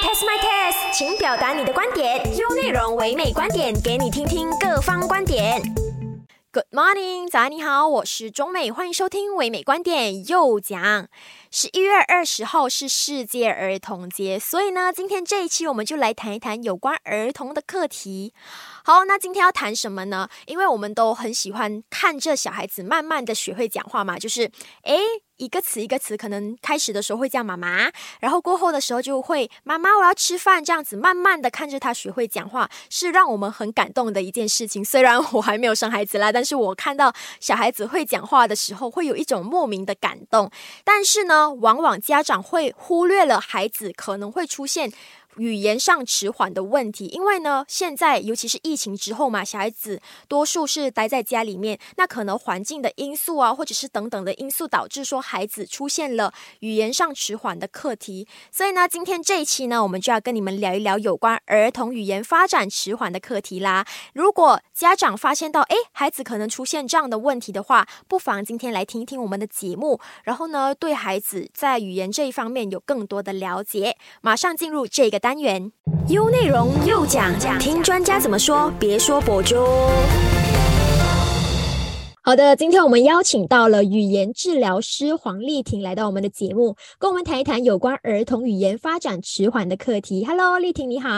test my test，请表达你的观点，用内容唯美观点给你听听各方观点。Good morning，早安你好，我是中美，欢迎收听唯美观点又讲。十一月二十号是世界儿童节，所以呢，今天这一期我们就来谈一谈有关儿童的课题。好，那今天要谈什么呢？因为我们都很喜欢看着小孩子慢慢的学会讲话嘛，就是诶。一个词一个词，可能开始的时候会叫妈妈，然后过后的时候就会妈妈我要吃饭这样子，慢慢的看着他学会讲话，是让我们很感动的一件事情。虽然我还没有生孩子啦，但是我看到小孩子会讲话的时候，会有一种莫名的感动。但是呢，往往家长会忽略了孩子可能会出现。语言上迟缓的问题，因为呢，现在尤其是疫情之后嘛，小孩子多数是待在家里面，那可能环境的因素啊，或者是等等的因素，导致说孩子出现了语言上迟缓的课题。所以呢，今天这一期呢，我们就要跟你们聊一聊有关儿童语言发展迟缓的课题啦。如果家长发现到，诶，孩子可能出现这样的问题的话，不妨今天来听一听我们的节目，然后呢，对孩子在语言这一方面有更多的了解。马上进入这个。单元优内容又讲讲，听专家怎么说，别说博主。好的，今天我们邀请到了语言治疗师黄丽婷来到我们的节目，跟我们谈一谈有关儿童语言发展迟缓的课题。Hello，丽婷你好。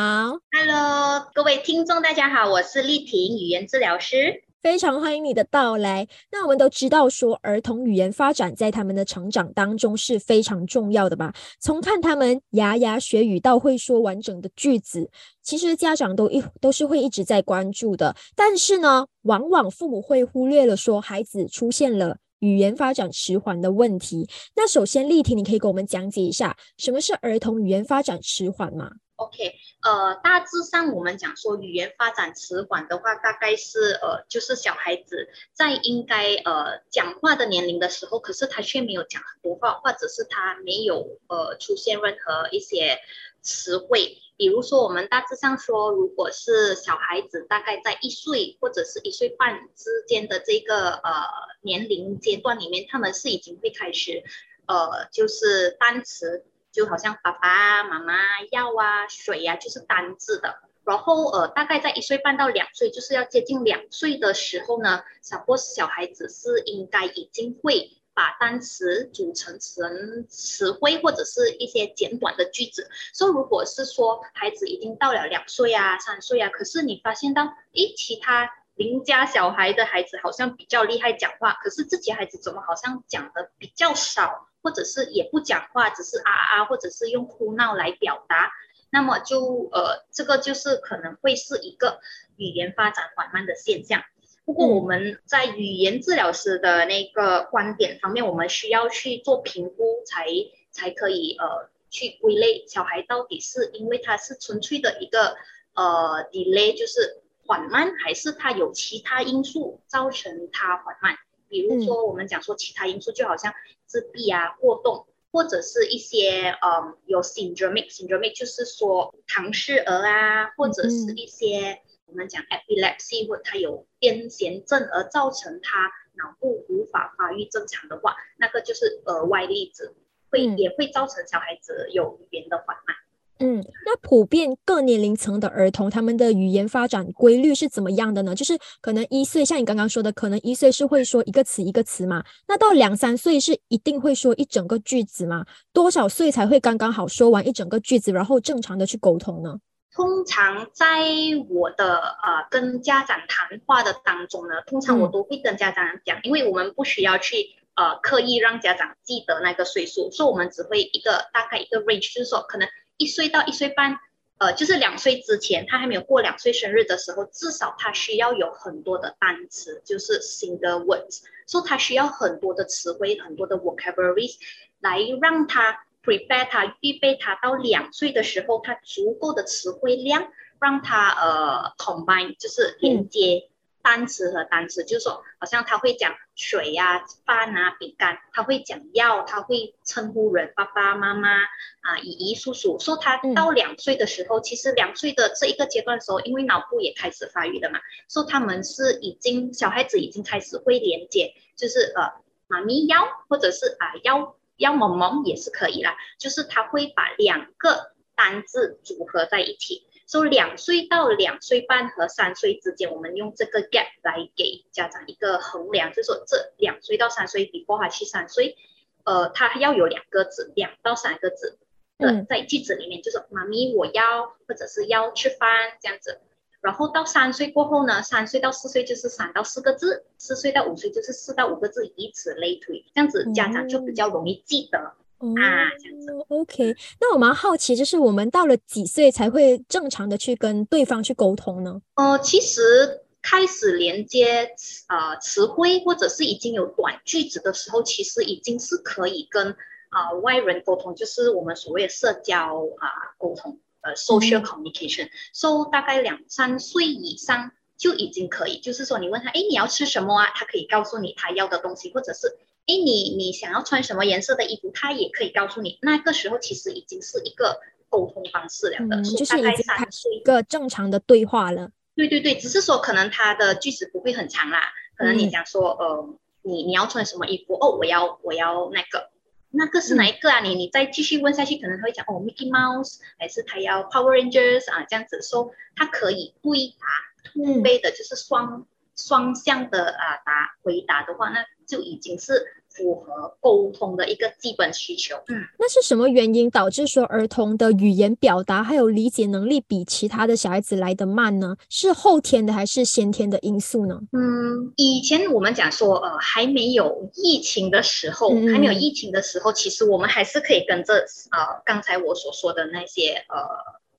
Hello，各位听众大家好，我是丽婷，语言治疗师。非常欢迎你的到来。那我们都知道，说儿童语言发展在他们的成长当中是非常重要的吧？从看他们牙牙学语到会说完整的句子，其实家长都一都是会一直在关注的。但是呢，往往父母会忽略了说孩子出现了语言发展迟缓的问题。那首先，丽婷，你可以给我们讲解一下什么是儿童语言发展迟缓吗？OK，呃，大致上我们讲说语言发展迟缓的话，大概是呃，就是小孩子在应该呃讲话的年龄的时候，可是他却没有讲很多话，或者是他没有呃出现任何一些词汇。比如说，我们大致上说，如果是小孩子大概在一岁或者是一岁半之间的这个呃年龄阶段里面，他们是已经会开始呃，就是单词。就好像爸爸妈妈药啊水呀，就是单字的。然后呃，大概在一岁半到两岁，就是要接近两岁的时候呢，小波小孩子是应该已经会把单词组成成词汇或者是一些简短的句子。所以如果是说孩子已经到了两岁啊、三岁啊，可是你发现到，诶，其他邻家小孩的孩子好像比较厉害讲话，可是自己孩子怎么好像讲的比较少？或者是也不讲话，只是啊啊，或者是用哭闹来表达，那么就呃，这个就是可能会是一个语言发展缓慢的现象。不过我们在语言治疗师的那个观点方面，我们需要去做评估，才才可以呃去归类小孩到底是因为他是纯粹的一个呃 delay，就是缓慢，还是他有其他因素造成他缓慢。比如说，我们讲说其他因素，就好像自闭啊、过动，或者是一些嗯有 syndromic，syndromic 就是说唐氏儿啊，或者是一些我们讲 epilepsy 或他有癫痫症而造成他脑部无法发育正常的话，那个就是额外例子，会也会造成小孩子有语言的缓慢。嗯，那普遍各年龄层的儿童，他们的语言发展规律是怎么样的呢？就是可能一岁，像你刚刚说的，可能一岁是会说一个词一个词嘛。那到两三岁是一定会说一整个句子吗？多少岁才会刚刚好说完一整个句子，然后正常的去沟通呢？通常在我的呃跟家长谈话的当中呢，通常我都会跟家长讲，因为我们不需要去呃刻意让家长记得那个岁数，所以我们只会一个大概一个 range，就是说可能。一岁到一岁半，呃，就是两岁之前，他还没有过两岁生日的时候，至少他需要有很多的单词，就是 single words，所以他需要很多的词汇，很多的 vocabularies，来让他 prepare 他预备他到两岁的时候，他足够的词汇量，让他呃 combine，就是连接。单词和单词，就是说，好像他会讲水呀、饭啊、饼干，他会讲药，他会称呼人爸爸妈妈啊、姨姨叔叔。说他到两岁的时候，其实两岁的这一个阶段的时候，因为脑部也开始发育了嘛，说他们是已经小孩子已经开始会连接，就是呃，妈咪要，或者是啊要要萌萌也是可以啦，就是他会把两个。单字组合在一起。说两岁到两岁半和三岁之间，我们用这个 gap 来给家长一个衡量，就是说这两岁到三岁比过还是三岁，呃，他要有两个字，两到三个字的在句子里面，就是妈咪我要或者是要吃饭这样子。然后到三岁过后呢，三岁到四岁就是三到四个字，四岁到五岁就是四到五个字，以此类推，这样子家长就比较容易记得。啊，这样子，OK。那我蛮好奇，就是我们到了几岁才会正常的去跟对方去沟通呢？呃，其实开始连接呃词汇或者是已经有短句子的时候，其实已经是可以跟啊外人沟通，就是我们所谓的社交啊沟通，呃，social communication。So 大概两三岁以上就已经可以，就是说你问他，哎，你要吃什么啊？他可以告诉你他要的东西，或者是。哎，你你想要穿什么颜色的衣服，他也可以告诉你。那个时候其实已经是一个沟通方式了的，就是已经开始一个正常的对话了。对对对，只是说可能他的句子不会很长啦。可能你讲说，呃，你你要穿什么衣服？哦，我要我要那个，那个是哪一个啊？你你再继续问下去，可能他会讲哦，Mickey Mouse，还是他要 Power Rangers 啊？这样子说，他可以回答突背的，就是双双向的啊答回答的话，那。就已经是符合沟通的一个基本需求。嗯，那是什么原因导致说儿童的语言表达还有理解能力比其他的小孩子来得慢呢？是后天的还是先天的因素呢？嗯，以前我们讲说，呃，还没有疫情的时候，还没有疫情的时候，其实我们还是可以跟着呃刚才我所说的那些呃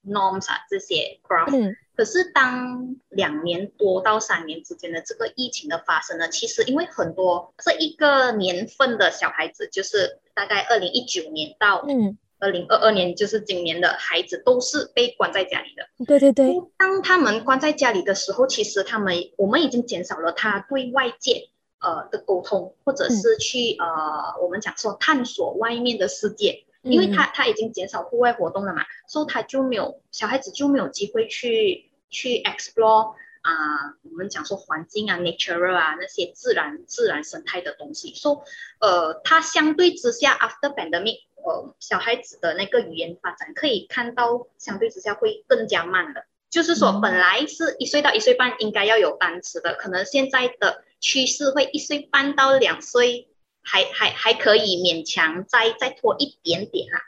norms 啊这些 graph。可是，当两年多到三年之间的这个疫情的发生呢，其实因为很多这一个年份的小孩子，就是大概二零一九年到嗯二零二二年，就是今年的孩子都是被关在家里的。对对对。当他们关在家里的时候，其实他们我们已经减少了他对外界呃的沟通，或者是去呃我们讲说探索外面的世界。因为他他已经减少户外活动了嘛，所以他就没有小孩子就没有机会去去 explore 啊，我们讲说环境啊，nature 啊那些自然自然生态的东西。说呃，他相对之下 after pandemic，呃，小孩子的那个语言发展可以看到相对之下会更加慢的。就是说本来是一岁到一岁半应该要有单词的，可能现在的趋势会一岁半到两岁。还还还可以勉强再再拖一点点哈，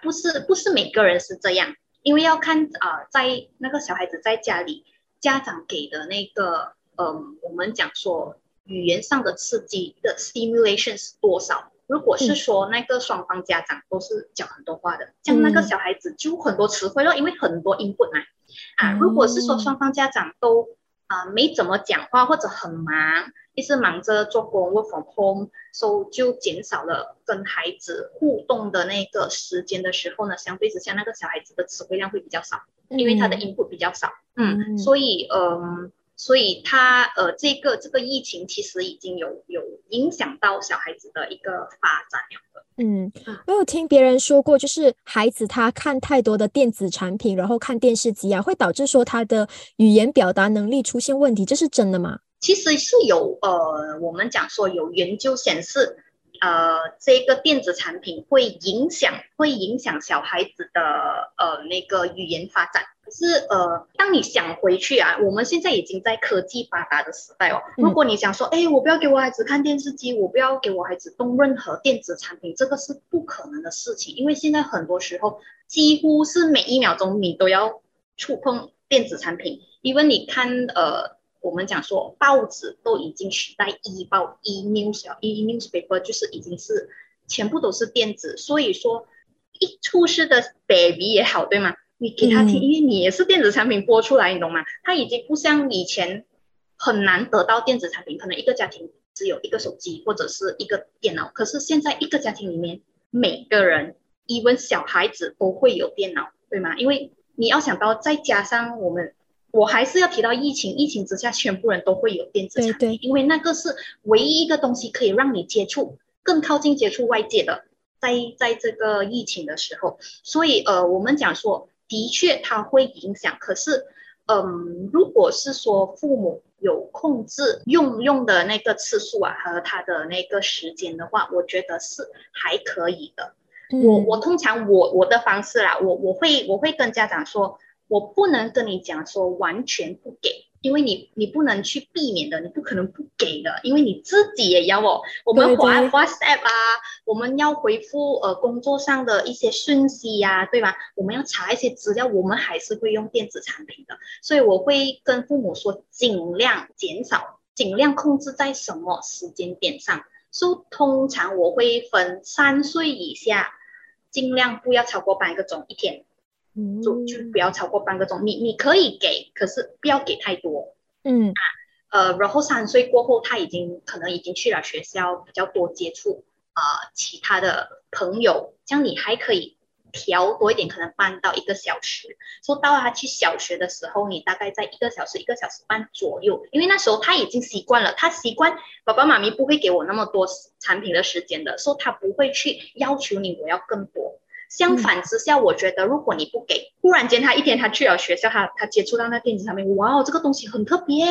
不不是不是每个人是这样，因为要看啊，在那个小孩子在家里，家长给的那个嗯，我们讲说语言上的刺激的 stimulation 是多少？如果是说那个双方家长都是讲很多话的，像那个小孩子就很多词汇了，因为很多 input 嘛。啊，如果是说双方家长都啊没怎么讲话或者很忙。一直忙着做工，work from home，所以就减少了跟孩子互动的那个时间的时候呢，相对之下，那个小孩子的词汇量会比较少，因为他的 input 比较少，嗯，所以，嗯，所以他，呃，这个这个疫情其实已经有有影响到小孩子的一个发展了。嗯，我有听别人说过，就是孩子他看太多的电子产品，然后看电视机啊，会导致说他的语言表达能力出现问题，这是真的吗？其实是有呃，我们讲说有研究显示，呃，这个电子产品会影响会影响小孩子的呃那个语言发展。可是呃，当你想回去啊，我们现在已经在科技发达的时代哦。如果你想说，哎，我不要给我孩子看电视机，我不要给我孩子动任何电子产品，这个是不可能的事情。因为现在很多时候几乎是每一秒钟你都要触碰电子产品，因为你看呃。我们讲说，报纸都已经取代 e 报 e news e newspaper，就是已经是全部都是电子。所以说，一出世的 baby 也好，对吗？你给他听，因为你也是电子产品播出来，你懂吗？他已经不像以前很难得到电子产品，可能一个家庭只有一个手机或者是一个电脑。可是现在一个家庭里面，每个人，even 小孩子都会有电脑，对吗？因为你要想到，再加上我们。我还是要提到疫情，疫情之下，全部人都会有电子产品，因为那个是唯一一个东西可以让你接触更靠近接触外界的，在在这个疫情的时候，所以呃，我们讲说，的确它会影响，可是，嗯，如果是说父母有控制用用的那个次数啊和他的那个时间的话，我觉得是还可以的我我通常我我的方式啦，我我会我会跟家长说，我不能跟你讲说完全不给。因为你你不能去避免的，你不可能不给的，因为你自己也要哦。我们滑 WhatsApp 啊，我们要回复呃工作上的一些讯息呀，对吧？我们要查一些资料，我们还是会用电子产品的。所以我会跟父母说，尽量减少，尽量控制在什么时间点上。所以通常我会分三岁以下，尽量不要超过半个钟一天。就就不要超过半个钟，你你可以给，可是不要给太多。嗯啊，呃，然后三岁过后，他已经可能已经去了学校，比较多接触啊其他的朋友，这样你还可以调多一点，可能半到一个小时。说到他去小学的时候，你大概在一个小时、一个小时半左右，因为那时候他已经习惯了，他习惯爸爸妈咪不会给我那么多产品的时间的，说他不会去要求你我要更多。相反之下，我觉得如果你不给，忽然间他一天他去了学校，他他接触到那电子产品，哇哦，这个东西很特别，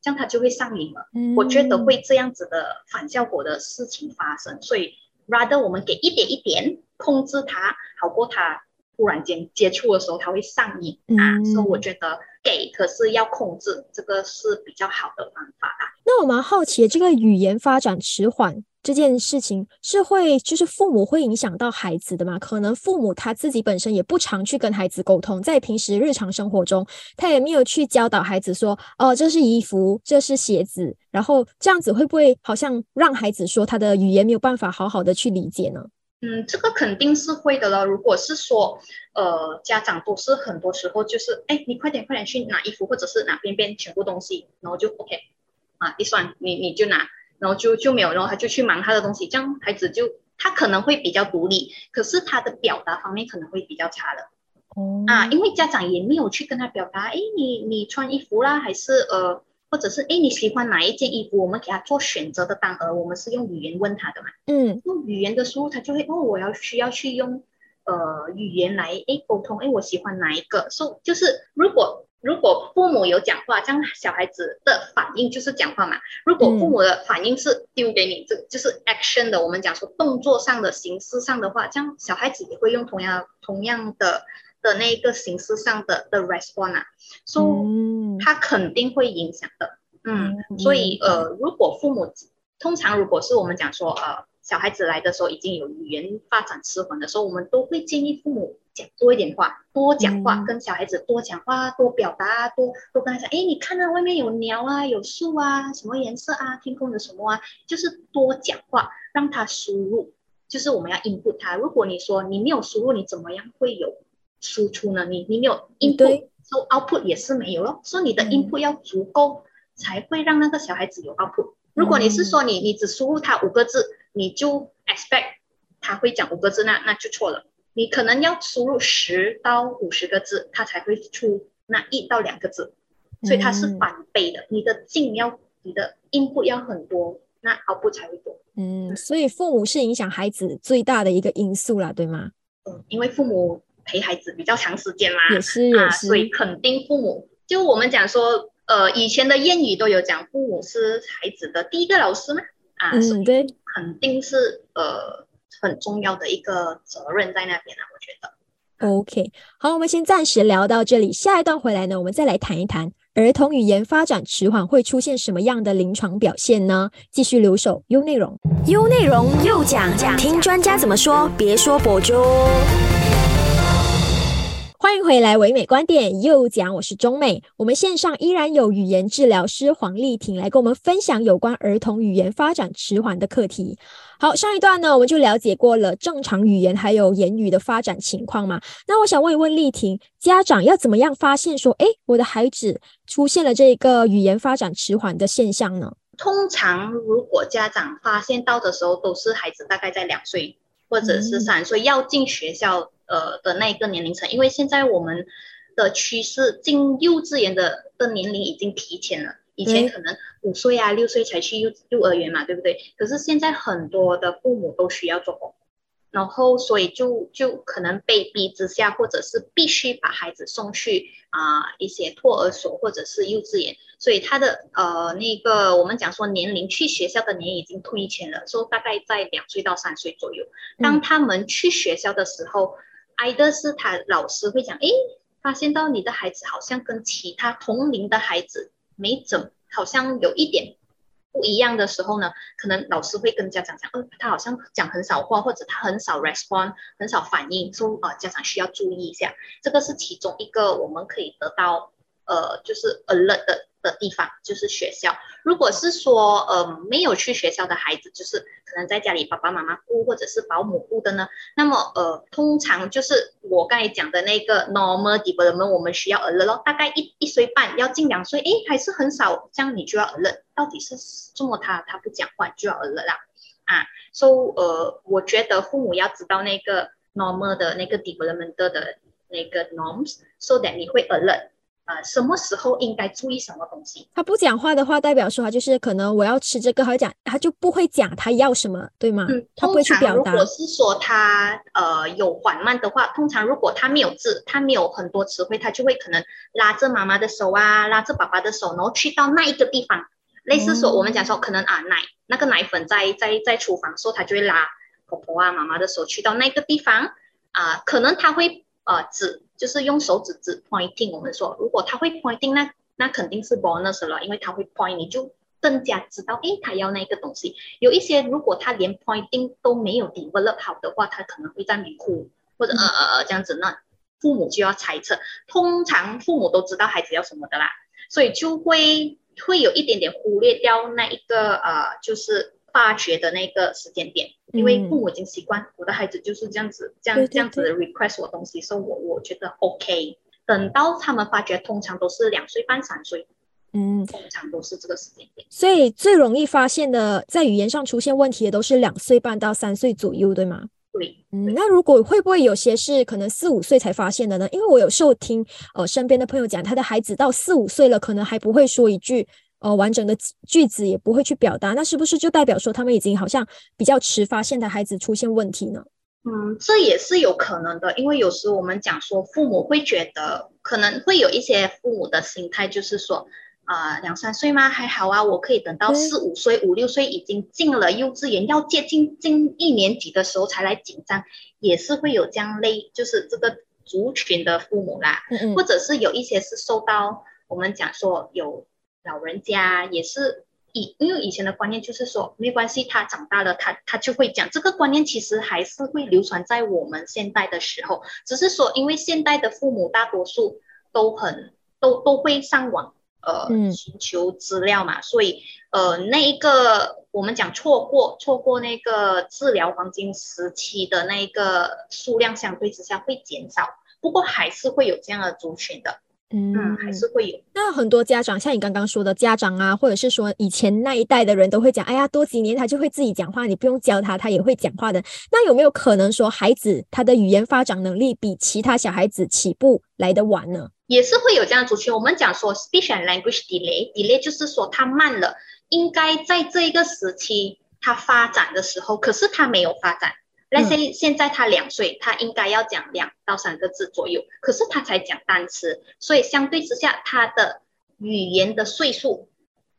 这样他就会上瘾了。我觉得会这样子的反效果的事情发生，所以 rather 我们给一点一点控制他，好过他忽然间接触的时候他会上瘾啊。所以我觉得给可是要控制，这个是比较好的方法啊。那我蛮好奇，这个语言发展迟缓。这件事情是会，就是父母会影响到孩子的嘛？可能父母他自己本身也不常去跟孩子沟通，在平时日常生活中，他也没有去教导孩子说，哦，这是衣服，这是鞋子，然后这样子会不会好像让孩子说他的语言没有办法好好的去理解呢？嗯，这个肯定是会的了。如果是说，呃，家长都是很多时候就是，哎，你快点快点去拿衣服，或者是拿边边全部东西，然后就 OK，啊，一算你你就拿。然后就就没有，然后他就去忙他的东西，这样孩子就他可能会比较独立，可是他的表达方面可能会比较差的。哦啊，因为家长也没有去跟他表达，哎，你你穿衣服啦，还是呃，或者是哎你喜欢哪一件衣服，我们给他做选择的当儿，我们是用语言问他的嘛。嗯，用语言的时候，他就会哦，我要需要去用呃语言来哎沟通，哎我喜欢哪一个，说就是如果。如果父母有讲话，这样小孩子的反应就是讲话嘛。如果父母的反应是丢给你，这就是 action 的，我们讲说动作上的形式上的话，这样小孩子也会用同样同样的的那一个形式上的的 response 啊，所以他肯定会影响的。嗯，所以呃，如果父母通常如果是我们讲说呃。小孩子来的时候已经有语言发展迟缓的时候，我们都会建议父母讲多一点话，多讲话，跟小孩子多讲话，多表达，多多跟他讲，哎，你看到外面有鸟啊，有树啊，什么颜色啊，天空有什么啊，就是多讲话，让他输入，就是我们要 input 他。如果你说你没有输入，你怎么样会有输出呢？你你没有 input，so output 也是没有咯。所以你的 input 要足够，才会让那个小孩子有 output。如果你是说你你只输入他五个字。你就 expect 他会讲五个字，那那就错了。你可能要输入十到五十个字，他才会出那一到两个字，所以它是反背的。你的进要，你的音部要很多，那 output 不才会多。嗯，所以父母是影响孩子最大的一个因素啦，对吗？嗯，因为父母陪孩子比较长时间嘛，也是也是，所以肯定父母就我们讲说，呃，以前的谚语都有讲，父母是孩子的第一个老师嘛。啊，嗯，对。肯定是呃很重要的一个责任在那边啊，我觉得。OK，好，我们先暂时聊到这里，下一段回来呢，我们再来谈一谈儿童语言发展迟缓会出现什么样的临床表现呢？继续留守优内容，优内容又讲讲，听专家怎么说，别说博主。欢迎回来，唯美观点又讲，我是中美。我们线上依然有语言治疗师黄丽婷来跟我们分享有关儿童语言发展迟缓的课题。好，上一段呢，我们就了解过了正常语言还有言语的发展情况嘛。那我想问一问丽婷，家长要怎么样发现说，哎，我的孩子出现了这个语言发展迟缓的现象呢？通常如果家长发现到的时候，都是孩子大概在两岁或者是三岁要进学校。呃的那一个年龄层，因为现在我们的趋势进幼稚园的的年龄已经提前了，以前可能五岁啊六岁才去幼幼儿园嘛，对不对？可是现在很多的父母都需要做工，然后所以就就可能被逼之下，或者是必须把孩子送去啊一些托儿所或者是幼稚园，所以他的呃那个我们讲说年龄去学校的年已经推前了，说大概在两岁到三岁左右。当他们去学校的时候，挨的是他老师会讲，诶，发现到你的孩子好像跟其他同龄的孩子没怎，好像有一点。不一样的时候呢，可能老师会跟家长讲，呃，他好像讲很少话，或者他很少 respond，很少反应，说呃家长需要注意一下，这个是其中一个我们可以得到呃就是 alert 的。的地方就是学校。如果是说，呃，没有去学校的孩子，就是可能在家里爸爸妈妈顾或者是保姆顾的呢，那么，呃，通常就是我刚才讲的那个 normal development，我们需要 alert，大概一一岁半要近两岁，诶，还是很少，这样你就要 alert。到底是这么他他不讲话就要 alert 啦，啊，so，呃，我觉得父母要知道那个 normal 的那个 development 的那个 norms，so that 你会 alert。呃，什么时候应该注意什么东西？他不讲话的话，代表说他就是可能我要吃这个，他讲他就不会讲他要什么，对吗？嗯，他不会去表达。如果是说他呃有缓慢的话，通常如果他没有字，他没有很多词汇，他就会可能拉着妈妈的手啊，拉着爸爸的手，然后去到那一个地方，类似说我们讲说可能啊奶那个奶粉在在在厨房时候，他就会拉婆婆啊妈妈的手去到那个地方啊，可能他会呃指。就是用手指指 pointing，我们说如果他会 pointing，那那肯定是 bonus 了，因为他会 point，你就更加知道，诶，他要那个东西。有一些如果他连 pointing 都没有 develop 好的话，他可能会在那里哭，或者呃呃呃这样子，那父母就要猜测。通常父母都知道孩子要什么的啦，所以就会会有一点点忽略掉那一个呃，就是发觉的那个时间点。因为父母已经习惯我的孩子就是这样子，这样这样子 request 我东西，所以我我觉得 OK。等到他们发觉，通常都是两岁半、三岁，嗯，通常都是这个时间点。所以最容易发现的，在语言上出现问题的，都是两岁半到三岁左右，对吗？对，嗯，那如果会不会有些是可能四五岁才发现的呢？因为我有时候听呃身边的朋友讲，他的孩子到四五岁了，可能还不会说一句。呃，完整的句子也不会去表达，那是不是就代表说他们已经好像比较迟发现的孩子出现问题呢？嗯，这也是有可能的，因为有时我们讲说父母会觉得可能会有一些父母的心态就是说，啊，两三岁吗？还好啊，我可以等到四五岁、五六岁已经进了幼稚园，要接近近一年级的时候才来紧张，也是会有这样类，就是这个族群的父母啦，或者是有一些是受到我们讲说有。老人家也是以，因为以前的观念就是说没关系，他长大了，他他就会讲。这个观念其实还是会流传在我们现代的时候，只是说因为现代的父母大多数都很都都会上网呃寻求资料嘛，所以呃那一个我们讲错过错过那个治疗黄金时期的那一个数量相对之下会减少，不过还是会有这样的族群的。嗯，还是会有。那很多家长，像你刚刚说的家长啊，或者是说以前那一代的人都会讲，哎呀，多几年他就会自己讲话，你不用教他，他也会讲话的。那有没有可能说，孩子他的语言发展能力比其他小孩子起步来得晚呢？也是会有这样族群。我们讲说 speech and language delay，delay 就是说他慢了，应该在这一个时期他发展的时候，可是他没有发展。那现现在他两岁，他应该要讲两到三个字左右，可是他才讲单词，所以相对之下，他的语言的岁数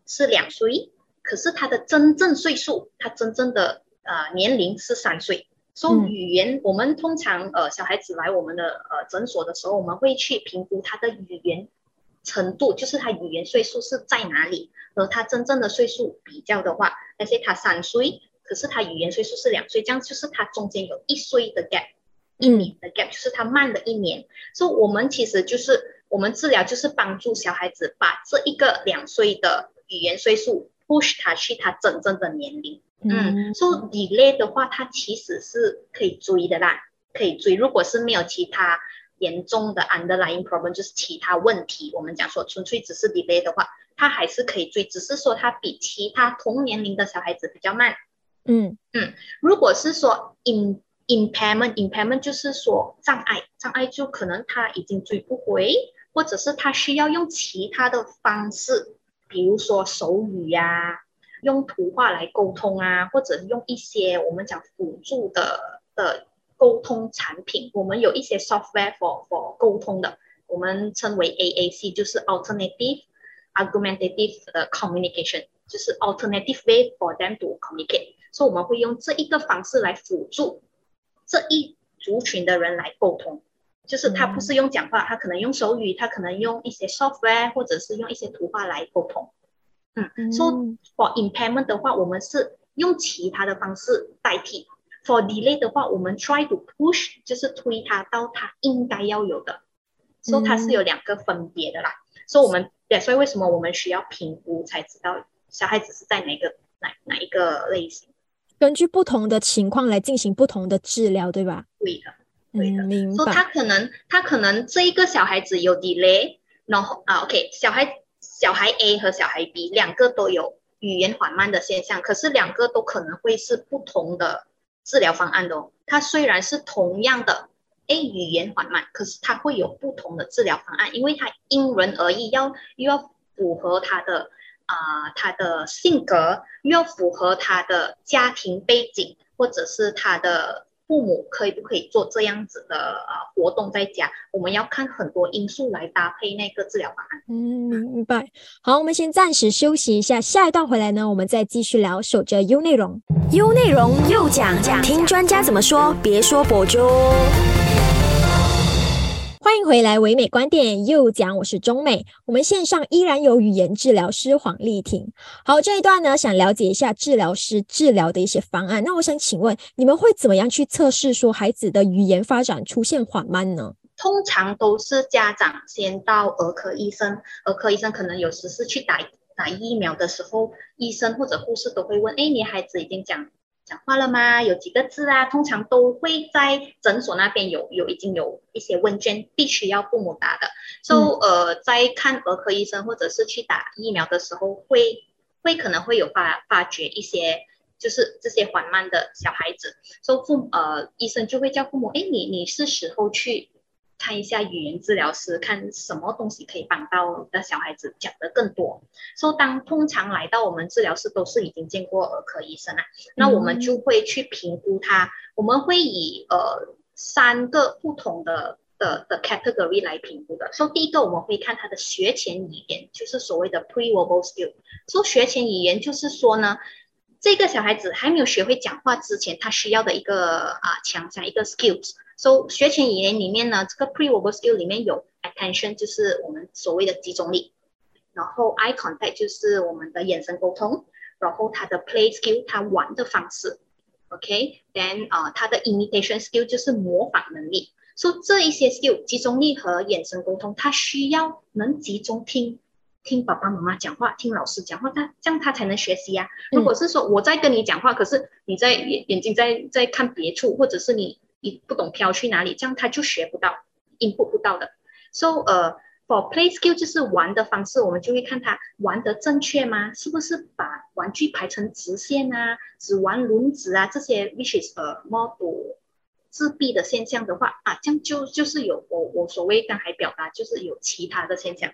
是两岁，可是他的真正岁数，他真正的呃年龄是三岁。所以语言，我们通常呃小孩子来我们的呃诊所的时候，我们会去评估他的语言程度，就是他语言岁数是在哪里，和他真正的岁数比较的话，那些他三岁。可是他语言岁数是两岁，这样就是他中间有一岁的 gap，一年的 gap，就是他慢了一年。所以，我们其实就是我们治疗就是帮助小孩子把这一个两岁的语言岁数 push 他去他真正的年龄。嗯，所以 delay 的话，它其实是可以追的啦，可以追。如果是没有其他严重的 underlying problem，就是其他问题，我们讲说纯粹只是 delay 的话，它还是可以追，只是说它比其他同年龄的小孩子比较慢。嗯嗯，如果是说 in impairment impairment 就是说障碍障碍，就可能他已经追不回，或者是他需要用其他的方式，比如说手语呀，用图画来沟通啊，或者用一些我们讲辅助的的沟通产品，我们有一些 software for for 沟通的，我们称为 AAC，就是 alternative argumentative 的 communication，就是 alternative way for them to communicate。所以我们会用这一个方式来辅助这一族群的人来沟通，就是他不是用讲话，他可能用手语，他可能用一些 software 或者是用一些图画来沟通。嗯，说 for impairment 的话，我们是用其他的方式代替；for delay 的话，我们 try to push，就是推他到他应该要有的。所以它是有两个分别的啦。所以我们对，所以为什么我们需要评估才知道小孩子是在哪个哪哪一个类型？根据不同的情况来进行不同的治疗，对吧？对的，对的。明白。说他可能他可能这一个小孩子有 delay，然后啊，OK，小孩。小孩 A 和小孩 B 两个都有语言缓慢的现象，可是两个都可能会是不同的治疗方案的哦。它虽然是同样的 A 语言缓慢，可是它会有不同的治疗方案，因为它因人而异，要又要符合他的啊他的性格，又要符合他的家庭背景，或者是他的。父母可以不可以做这样子的呃活动在家？我们要看很多因素来搭配那个治疗方案。嗯，明白。好，我们先暂时休息一下，下一段回来呢，我们再继续聊。守着 U 内容，U 内容又讲讲，听专家怎么说，别说博主。欢迎回来，唯美观点又讲，我是中美。我们线上依然有语言治疗师黄丽婷。好，这一段呢，想了解一下治疗师治疗的一些方案。那我想请问，你们会怎么样去测试说孩子的语言发展出现缓慢呢？通常都是家长先到儿科医生，儿科医生可能有时是去打打疫苗的时候，医生或者护士都会问：哎，你孩子已经讲。讲话了吗？有几个字啊？通常都会在诊所那边有有已经有一些问卷，必须要父母打的。所以呃，在看儿科医生或者是去打疫苗的时候，会会可能会有发发觉一些就是这些缓慢的小孩子，所以父呃医生就会叫父母，哎，你你是时候去。看一下语言治疗师，看什么东西可以帮到的小孩子讲得更多。所以当通常来到我们治疗室都是已经见过儿科医生了，那我们就会去评估他。我们会以呃三个不同的的的 category 来评估的。所以第一个我们会看他的学前语言，就是所谓的 pre-verbal skill。说学前语言就是说呢，这个小孩子还没有学会讲话之前，他需要的一个啊强项一个 skills。So 学前语言里面呢，这个 pre-verbal skill 里面有 attention，就是我们所谓的集中力，然后 eye contact 就是我们的眼神沟通，然后他的 play skill，他玩的方式，OK，then 啊，他的 imitation skill 就是模仿能力。So 这一些 skill，集中力和眼神沟通，他需要能集中听听爸爸妈妈讲话，听老师讲话，他这样他才能学习呀。如果是说我在跟你讲话，可是你在眼眼睛在在看别处，或者是你。你不懂飘去哪里，这样他就学不到，input 不到的。So 呃，for play skill 就是玩的方式，我们就会看他玩的正确吗？是不是把玩具排成直线啊？只玩轮子啊？这些 which is 呃 model 自闭的现象的话啊，这样就就是有我我所谓刚才表达就是有其他的现象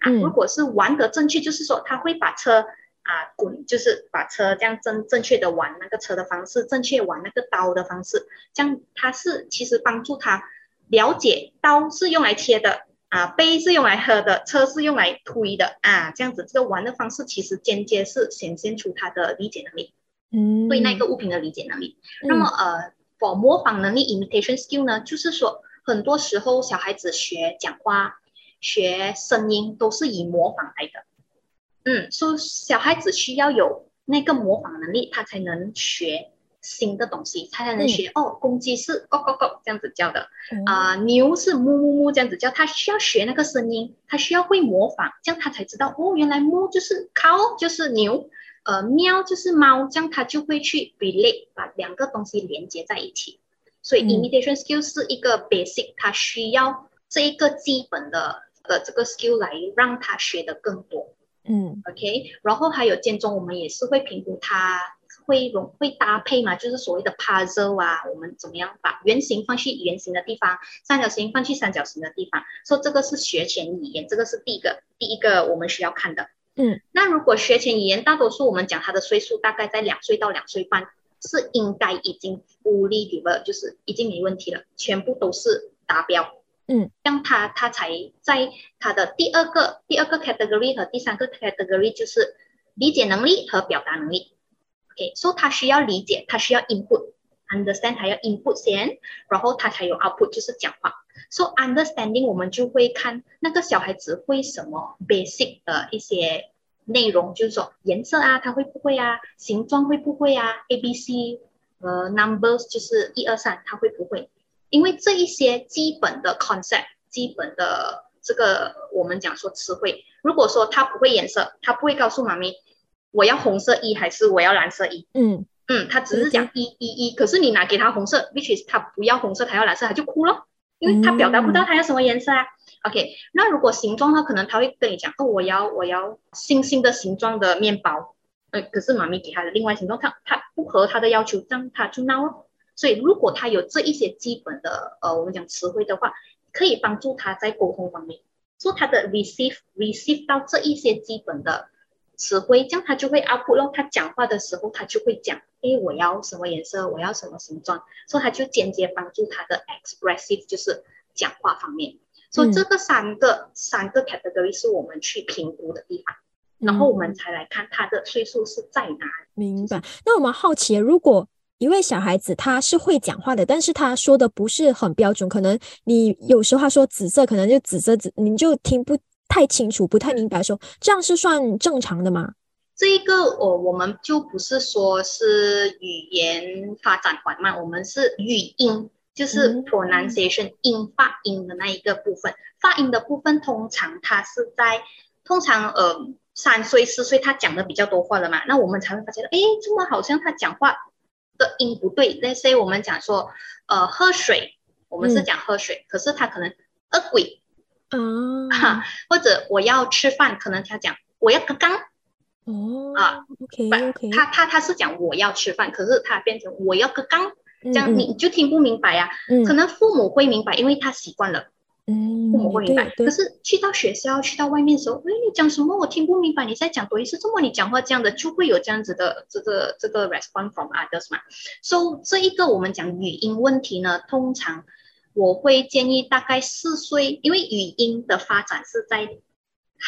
啊。如果是玩的正确，就是说他会把车。啊，滚就是把车这样正正确的玩那个车的方式，正确玩那个刀的方式，这样他是其实帮助他了解刀是用来切的啊，杯是用来喝的，车是用来推的啊，这样子这个玩的方式其实间接是显现出他的理解能力，嗯，对那个物品的理解能力。那么呃，for 模仿能力 imitation skill 呢，就是说很多时候小孩子学讲话、学声音都是以模仿来的。嗯，说小孩子需要有那个模仿能力，他才能学新的东西，他才能学哦，公鸡是 go go go 这样子叫的，啊，牛是哞哞哞这样子叫，他需要学那个声音，他需要会模仿，这样他才知道哦，原来哞就是 cow 就是牛，呃，喵就是猫，这样他就会去 relate 把两个东西连接在一起。所以 imitation skill 是一个 basic，他需要这一个基本的的这个 skill 来让他学的更多。嗯，OK，然后还有间中，我们也是会评估它会融会搭配嘛，就是所谓的 puzzle 啊，我们怎么样把圆形放去圆形的地方，三角形放去三角形的地方，说这个是学前语言，这个是第一个第一个我们需要看的。嗯，那如果学前语言，大多数我们讲他的岁数大概在两岁到两岁半是应该已经 fully develop，就是已经没问题了，全部都是达标。嗯，这样他他才在他的第二个第二个 category 和第三个 category 就是理解能力和表达能力。OK，所以他需要理解，他需要 input，understand，他要 input 先，然后他才有 output，就是讲话。So understanding 我们就会看那个小孩子会什么 basic 的一些内容，就是说颜色啊，他会不会啊？形状会不会啊？A B C 呃 numbers 就是一二三，他会不会？因为这一些基本的 concept，基本的这个我们讲说词汇，如果说他不会颜色，他不会告诉妈咪我要红色一还是我要蓝色一，嗯嗯，他只是讲一一一，可是你拿给他红色，which is 他不要红色，他要蓝色，他就哭了，因为他表达不到他要什么颜色啊。OK，那如果形状的话，可能他会跟你讲哦，我要我要星星的形状的面包，呃，可是妈咪给他的另外形状，他他不合他的要求，这样他就闹了。所以，如果他有这一些基本的呃，我们讲词汇的话，可以帮助他在沟通方面，说他的 receive receive 到这一些基本的词汇，这样他就会 output 咯。他讲话的时候，他就会讲，哎，我要什么颜色，我要什么形状，所以他就间接帮助他的 expressive，就是讲话方面。所以这个三个三个 category 是我们去评估的地方，然后我们才来看他的岁数是在哪里。明白。那我们好奇，如果一位小孩子他是会讲话的，但是他说的不是很标准，可能你有时候他说紫色，可能就紫色紫，你就听不太清楚，不太明白，说这样是算正常的吗？这一个我我们就不是说是语言发展缓慢，我们是语音，就是 pronunciation 音发音的那一个部分。发音的部分通常他是在通常呃三岁四岁他讲的比较多话了嘛，那我们才会发现，哎，怎么好像他讲话。的音不对，那所以我们讲说，呃，喝水，我们是讲喝水，可是他可能饿鬼，嗯，哈，或者我要吃饭，可能他讲我要刚刚，哦，啊，OK OK，他他他是讲我要吃饭，可是他变成我要刚刚，这样你就听不明白呀，可能父母会明白，因为他习惯了。嗯，父母会明白。可是去到学校、去到外面的时候，哎，你讲什么我听不明白，你在讲多一次，这么你讲话这样的，就会有这样子的这个这个 response from others 嘛。So 这一个我们讲语音问题呢，通常我会建议大概四岁，因为语音的发展是在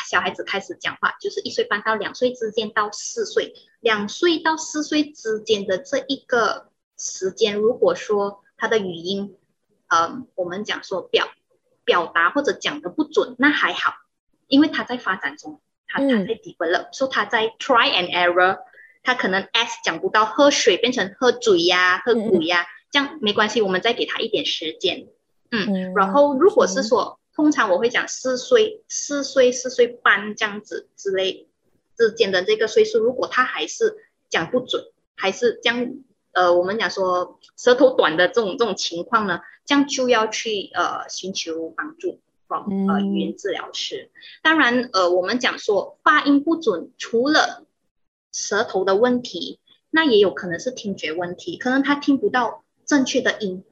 小孩子开始讲话，就是一岁半到两岁之间到四岁，两岁到四岁之间的这一个时间，如果说他的语音，嗯，我们讲说表。表达或者讲的不准，那还好，因为他在发展中，他他在 develop，说他在 try and error，他可能 s 讲不到喝水变成喝嘴呀、喝鬼呀，这样没关系，我们再给他一点时间，嗯，然后如果是说，通常我会讲四岁、四岁、四岁半这样子之类之间的这个岁数，如果他还是讲不准，还是这样。呃，我们讲说舌头短的这种这种情况呢，这样就要去呃寻求帮助，from 呃语言治疗师。当然，呃，我们讲说发音不准，除了舌头的问题，那也有可能是听觉问题，可能他听不到正确的音，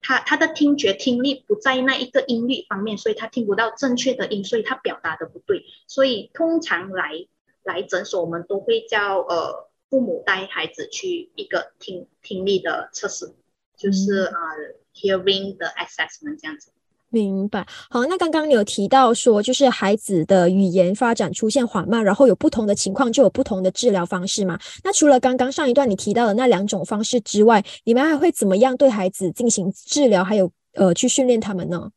他他的听觉听力不在那一个音律方面，所以他听不到正确的音，所以他表达的不对。所以通常来来诊所，我们都会叫呃。父母带孩子去一个听听力的测试，就是呃 hearing 的 assessment 这样子。明白。好，那刚刚你有提到说，就是孩子的语言发展出现缓慢，然后有不同的情况，就有不同的治疗方式嘛？那除了刚刚上一段你提到的那两种方式之外，你们还会怎么样对孩子进行治疗，还有呃去训练他们呢？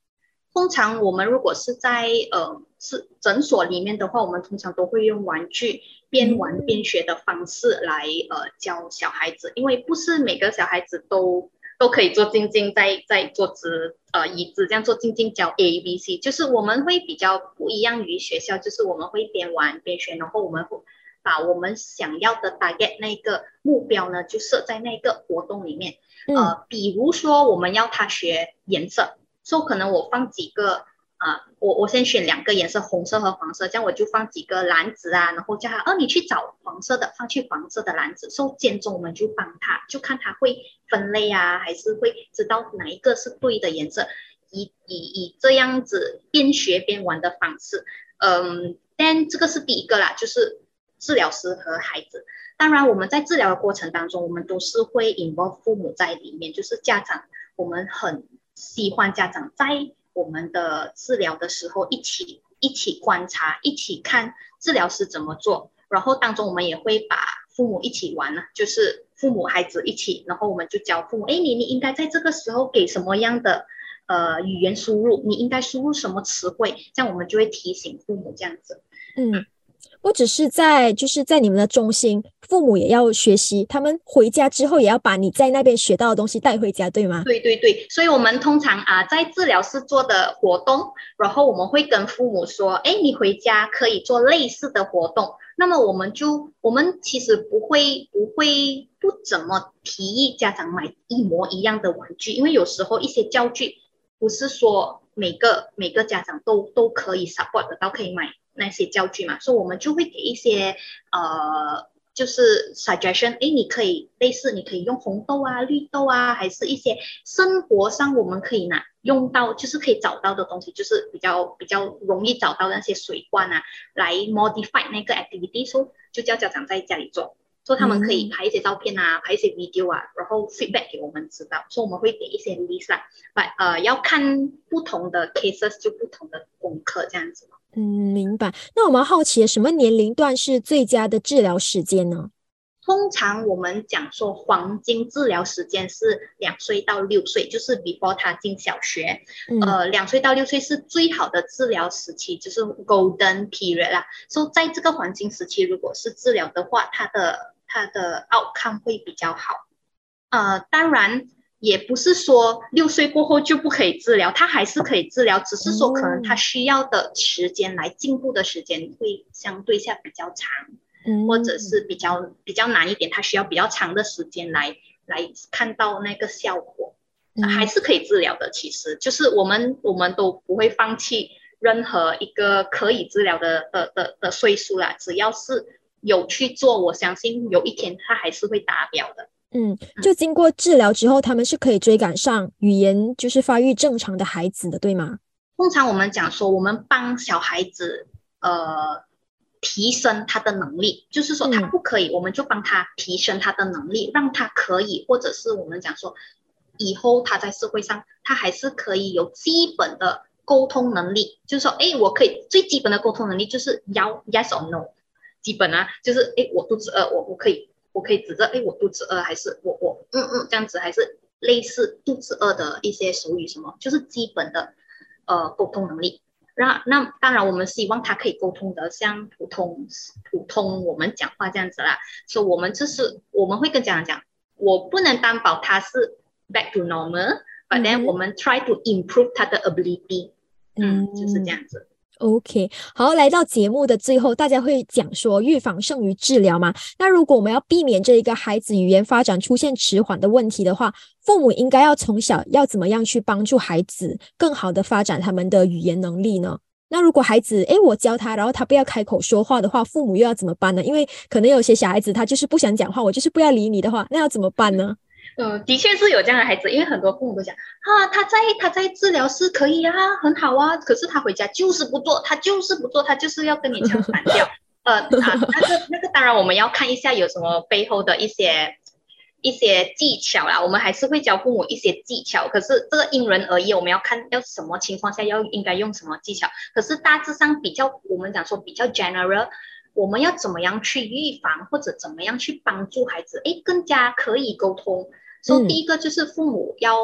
通常我们如果是在呃是诊所里面的话，我们通常都会用玩具。边玩边学的方式来呃教小孩子，因为不是每个小孩子都都可以做静静在在坐姿呃椅子这样做静静教 A B C，就是我们会比较不一样于学校，就是我们会边玩边学，然后我们会把我们想要的 target 那个目标呢就设在那个活动里面，呃，比如说我们要他学颜色，说可能我放几个。啊，我我先选两个颜色，红色和黄色，这样我就放几个篮子啊，然后叫他，哦，你去找黄色的，放去黄色的篮子。受间中我们就帮他，就看他会分类啊，还是会知道哪一个是对的颜色，以以以这样子边学边玩的方式。嗯，但这个是第一个啦，就是治疗师和孩子。当然，我们在治疗的过程当中，我们都是会 involve 父母在里面，就是家长，我们很喜欢家长在我们的治疗的时候一起一起观察，一起看治疗师怎么做。然后当中我们也会把父母一起玩呢，就是父母孩子一起，然后我们就教父母，哎，你你应该在这个时候给什么样的呃语言输入，你应该输入什么词汇，这样我们就会提醒父母这样子，嗯。不只是在，就是在你们的中心，父母也要学习，他们回家之后也要把你在那边学到的东西带回家，对吗？对对对，所以我们通常啊，在治疗室做的活动，然后我们会跟父母说，哎，你回家可以做类似的活动。那么我们就，我们其实不会不会不怎么提议家长买一模一样的玩具，因为有时候一些教具不是说每个每个家长都都可以 support 得到，可以买。那些教具嘛，所以我们就会给一些呃，就是 suggestion，哎，你可以类似，你可以用红豆啊、绿豆啊，还是一些生活上我们可以拿用到，就是可以找到的东西，就是比较比较容易找到那些水罐啊，来 modify 那个 activity，说就叫家长在家里做。说他们可以拍一些照片啊，拍一些 video 啊，然后 feedback 给我们知道。说我们会给一些 list 啊，呃，要看不同的 cases 就不同的功课这样子。嗯，明白。那我们好奇，什么年龄段是最佳的治疗时间呢？通常我们讲说黄金治疗时间是两岁到六岁，就是 before 他进小学。呃，两岁到六岁是最好的治疗时期，就是 golden period 啦。说在这个黄金时期，如果是治疗的话，它的它的 outcome 会比较好，呃，当然也不是说六岁过后就不可以治疗，他还是可以治疗，只是说可能他需要的时间来进步的时间会相对下比较长，或者是比较比较难一点，他需要比较长的时间来来看到那个效果，还是可以治疗的。其实就是我们我们都不会放弃任何一个可以治疗的的的的岁数啦，只要是。有去做，我相信有一天他还是会达标的。嗯，就经过治疗之后，他们是可以追赶上语言就是发育正常的孩子的，对吗？通常我们讲说，我们帮小孩子呃提升他的能力，就是说他不可以，我们就帮他提升他的能力，让他可以，或者是我们讲说以后他在社会上他还是可以有基本的沟通能力，就是说，哎，我可以最基本的沟通能力就是要 yes or no。基本啊，就是哎，我肚子饿，我我可以，我可以指着哎，我肚子饿，还是我我嗯嗯这样子，还是类似肚子饿的一些手语什么，就是基本的呃沟通能力。那那当然，我们希望他可以沟通的像普通普通我们讲话这样子啦。所以，我们就是我们会跟家长讲，我不能担保他是 back to normal，but then 我们 try to improve 他的 ability，嗯，就是这样子。OK，好，来到节目的最后，大家会讲说预防胜于治疗吗？那如果我们要避免这一个孩子语言发展出现迟缓的问题的话，父母应该要从小要怎么样去帮助孩子更好的发展他们的语言能力呢？那如果孩子，诶，我教他，然后他不要开口说话的话，父母又要怎么办呢？因为可能有些小孩子他就是不想讲话，我就是不要理你的话，那要怎么办呢？嗯，的确是有这样的孩子，因为很多父母都讲啊，他在他在治疗室可以啊，很好啊，可是他回家就是不做，他就是不做，他就是要跟你唱反调。呃啊，那个那个当然我们要看一下有什么背后的一些一些技巧啦，我们还是会教父母一些技巧，可是这个因人而异，我们要看要什么情况下要应该用什么技巧。可是大致上比较，我们讲说比较 general，我们要怎么样去预防或者怎么样去帮助孩子，哎，更加可以沟通。所以第一个就是父母要，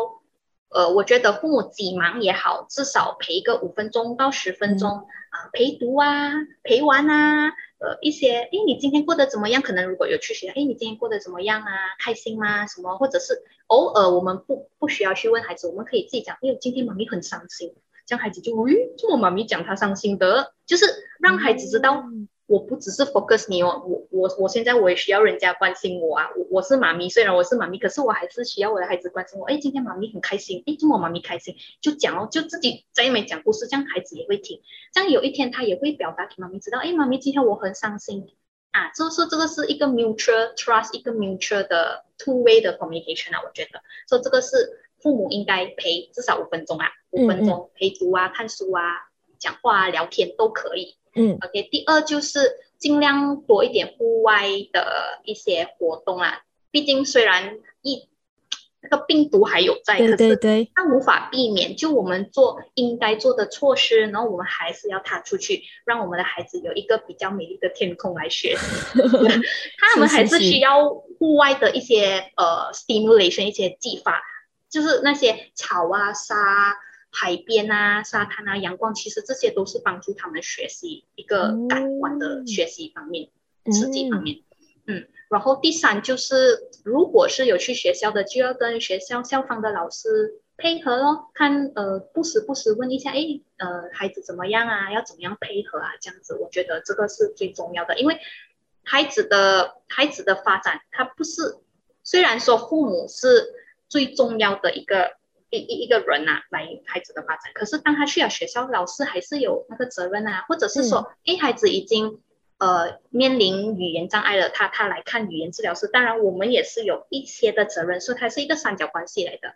呃，我觉得父母几忙也好，至少陪个五分钟到十分钟啊，陪读啊，陪玩啊，呃，一些，哎，你今天过得怎么样？可能如果有去学，哎，你今天过得怎么样啊？开心吗？什么？或者是偶尔我们不不需要去问孩子，我们可以自己讲，哎，今天妈咪很伤心，这样孩子就，诶，这么妈咪讲他伤心的，就是让孩子知道。我不只是 focus 你哦，我我我现在我也需要人家关心我啊，我我是妈咪，虽然我是妈咪，可是我还是需要我的孩子关心我。哎，今天妈咪很开心，哎，这么妈咪开心，就讲哦，就自己在那边讲故事，这样孩子也会听，这样有一天他也会表达给妈咪知道，哎，妈咪今天我很伤心啊，就是这个是一个 mutual trust，一个 mutual 的 two way 的 communication 啊，我觉得，所以这个是父母应该陪至少五分钟啊，五分钟陪读啊，看书啊，讲话啊，聊天都可以。嗯，OK，第二就是尽量多一点户外的一些活动啊。毕竟虽然一那个病毒还有在，对对对，它无法避免。就我们做应该做的措施，然后我们还是要踏出去，让我们的孩子有一个比较美丽的天空来学。他们还是需要户外的一些呃 stimulation，一些技法，就是那些草啊、沙、海边啊、沙滩啊、阳光，其实这些都是帮助他们学习一个感官的学习方面、刺激方面。嗯。然后第三就是，如果是有去学校的，就要跟学校校方的老师配合咯，看呃不时不时问一下，哎呃孩子怎么样啊？要怎么样配合啊？这样子，我觉得这个是最重要的，因为孩子的孩子的发展，他不是虽然说父母是最重要的一个一一一个人呐，来孩子的发展，可是当他去了学校，老师还是有那个责任啊，或者是说，哎孩子已经。呃，面临语言障碍了，他他来看语言治疗师，当然我们也是有一些的责任，所以它是一个三角关系来的，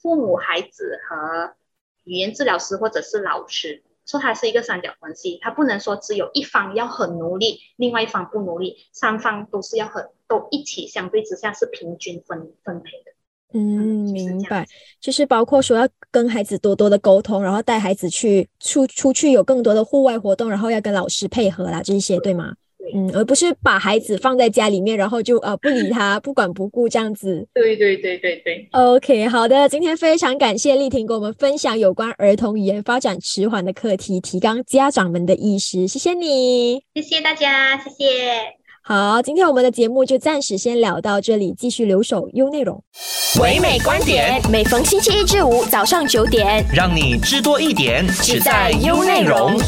父母、孩子和语言治疗师或者是老师，说它是一个三角关系，它不能说只有一方要很努力，另外一方不努力，三方都是要很都一起，相对之下是平均分分配的。嗯，明白，就是包括说要跟孩子多多的沟通，然后带孩子去出出去有更多的户外活动，然后要跟老师配合啦，这些对吗？嗯，而不是把孩子放在家里面，然后就呃不理他，不管不顾这样子。对对对对对。OK，好的，今天非常感谢丽婷给我们分享有关儿童语言发展迟缓的课题，提纲家长们的意识，谢谢你，谢谢大家，谢谢。好，今天我们的节目就暂时先聊到这里，继续留守优内容。唯美观点，每逢星期一至五早上九点，让你知多一点，只在优内容。